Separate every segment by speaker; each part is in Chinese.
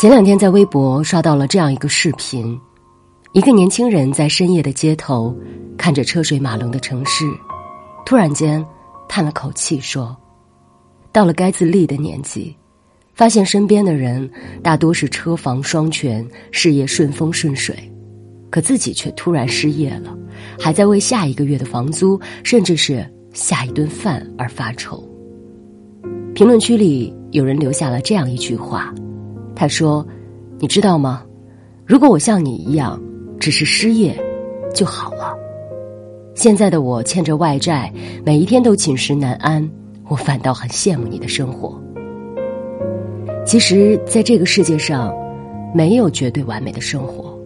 Speaker 1: 前两天在微博刷到了这样一个视频：一个年轻人在深夜的街头，看着车水马龙的城市，突然间叹了口气说：“到了该自立的年纪，发现身边的人大多是车房双全，事业顺风顺水，可自己却突然失业了，还在为下一个月的房租，甚至是下一顿饭而发愁。”评论区里有人留下了这样一句话。他说：“你知道吗？如果我像你一样，只是失业就好了。现在的我欠着外债，每一天都寝食难安，我反倒很羡慕你的生活。其实，在这个世界上，没有绝对完美的生活，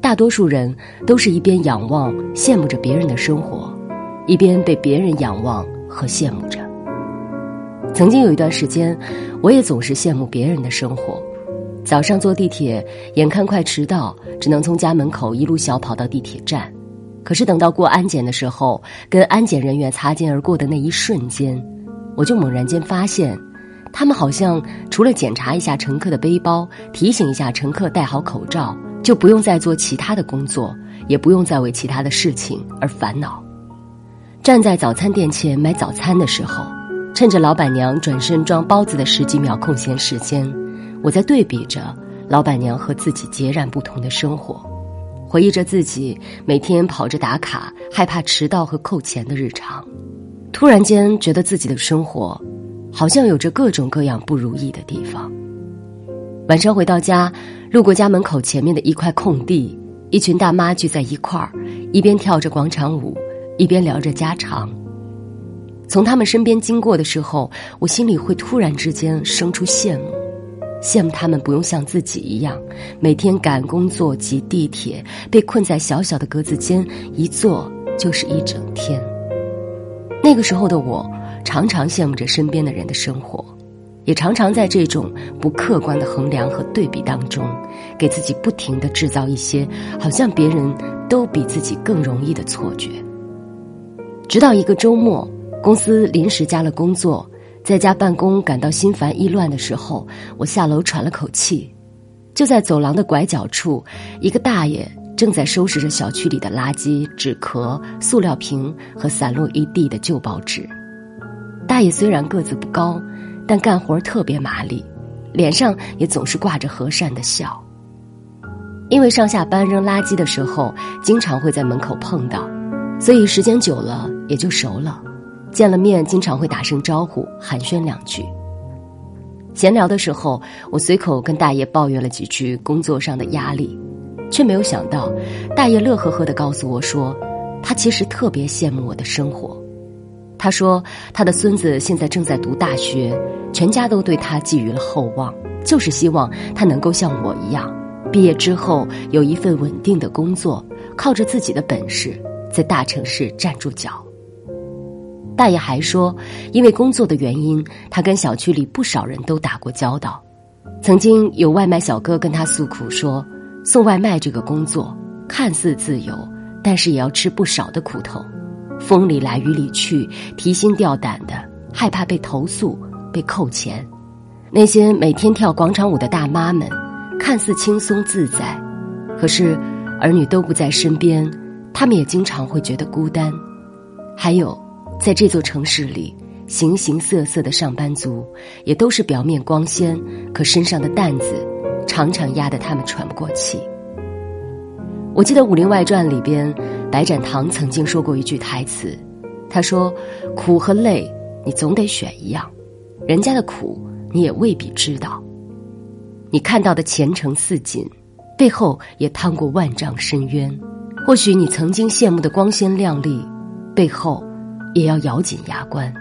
Speaker 1: 大多数人都是一边仰望、羡慕着别人的生活，一边被别人仰望和羡慕着。曾经有一段时间，我也总是羡慕别人的生活。”早上坐地铁，眼看快迟到，只能从家门口一路小跑到地铁站。可是等到过安检的时候，跟安检人员擦肩而过的那一瞬间，我就猛然间发现，他们好像除了检查一下乘客的背包，提醒一下乘客戴好口罩，就不用再做其他的工作，也不用再为其他的事情而烦恼。站在早餐店前买早餐的时候，趁着老板娘转身装包子的十几秒空闲时间。我在对比着老板娘和自己截然不同的生活，回忆着自己每天跑着打卡、害怕迟到和扣钱的日常，突然间觉得自己的生活好像有着各种各样不如意的地方。晚上回到家，路过家门口前面的一块空地，一群大妈聚在一块儿，一边跳着广场舞，一边聊着家常。从他们身边经过的时候，我心里会突然之间生出羡慕。羡慕他们不用像自己一样，每天赶工作、挤地铁，被困在小小的格子间，一坐就是一整天。那个时候的我，常常羡慕着身边的人的生活，也常常在这种不客观的衡量和对比当中，给自己不停的制造一些好像别人都比自己更容易的错觉。直到一个周末，公司临时加了工作。在家办公感到心烦意乱的时候，我下楼喘了口气，就在走廊的拐角处，一个大爷正在收拾着小区里的垃圾、纸壳、塑料瓶和散落一地的旧报纸。大爷虽然个子不高，但干活特别麻利，脸上也总是挂着和善的笑。因为上下班扔垃圾的时候经常会在门口碰到，所以时间久了也就熟了。见了面，经常会打声招呼，寒暄两句。闲聊的时候，我随口跟大爷抱怨了几句工作上的压力，却没有想到，大爷乐呵呵的告诉我说，他其实特别羡慕我的生活。他说，他的孙子现在正在读大学，全家都对他寄予了厚望，就是希望他能够像我一样，毕业之后有一份稳定的工作，靠着自己的本事，在大城市站住脚。大爷还说，因为工作的原因，他跟小区里不少人都打过交道。曾经有外卖小哥跟他诉苦说，送外卖这个工作看似自由，但是也要吃不少的苦头，风里来雨里去，提心吊胆的，害怕被投诉、被扣钱。那些每天跳广场舞的大妈们，看似轻松自在，可是儿女都不在身边，他们也经常会觉得孤单。还有。在这座城市里，形形色色的上班族，也都是表面光鲜，可身上的担子常常压得他们喘不过气。我记得《武林外传》里边，白展堂曾经说过一句台词，他说：“苦和累，你总得选一样，人家的苦你也未必知道。你看到的前程似锦，背后也趟过万丈深渊。或许你曾经羡慕的光鲜亮丽，背后……”也要咬紧牙关。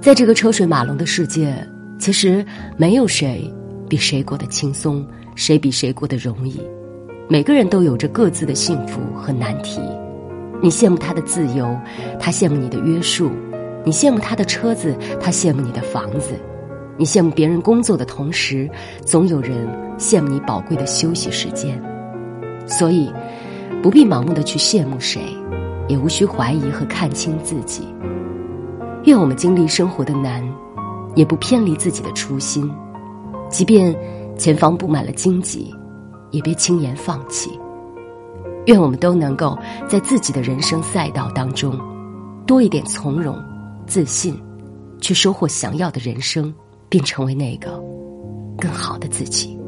Speaker 1: 在这个车水马龙的世界，其实没有谁比谁过得轻松，谁比谁过得容易。每个人都有着各自的幸福和难题。你羡慕他的自由，他羡慕你的约束；你羡慕他的车子，他羡慕你的房子；你羡慕别人工作的同时，总有人羡慕你宝贵的休息时间。所以，不必盲目的去羡慕谁，也无需怀疑和看清自己。愿我们经历生活的难，也不偏离自己的初心。即便前方布满了荆棘，也别轻言放弃。愿我们都能够在自己的人生赛道当中，多一点从容、自信，去收获想要的人生，并成为那个更好的自己。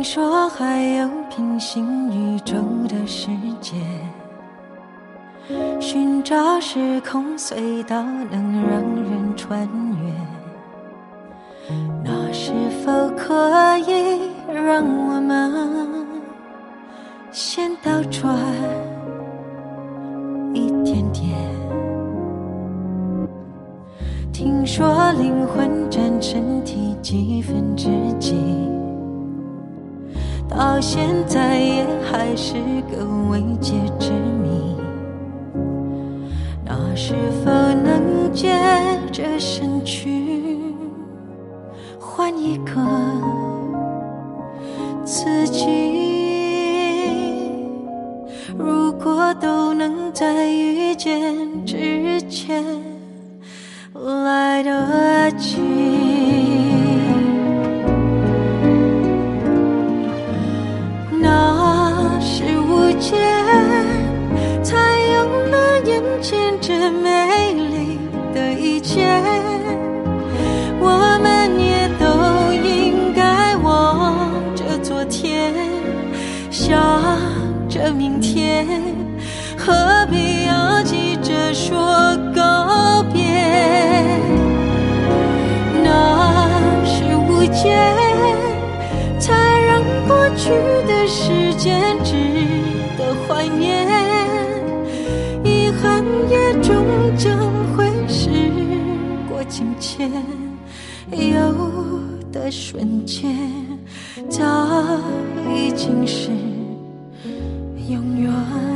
Speaker 2: 听说还有平行宇宙的世界，寻找时空隧道能让人穿越，那是否可以让我们先倒转？现在也还是个未解之谜，那是否能借着身躯换一个自己？如果都能在遇见之前天何必要急着说告别？那是无解，才让过去的时间值得怀念。遗憾也终将会时过境迁，有的瞬间早已经是。永远。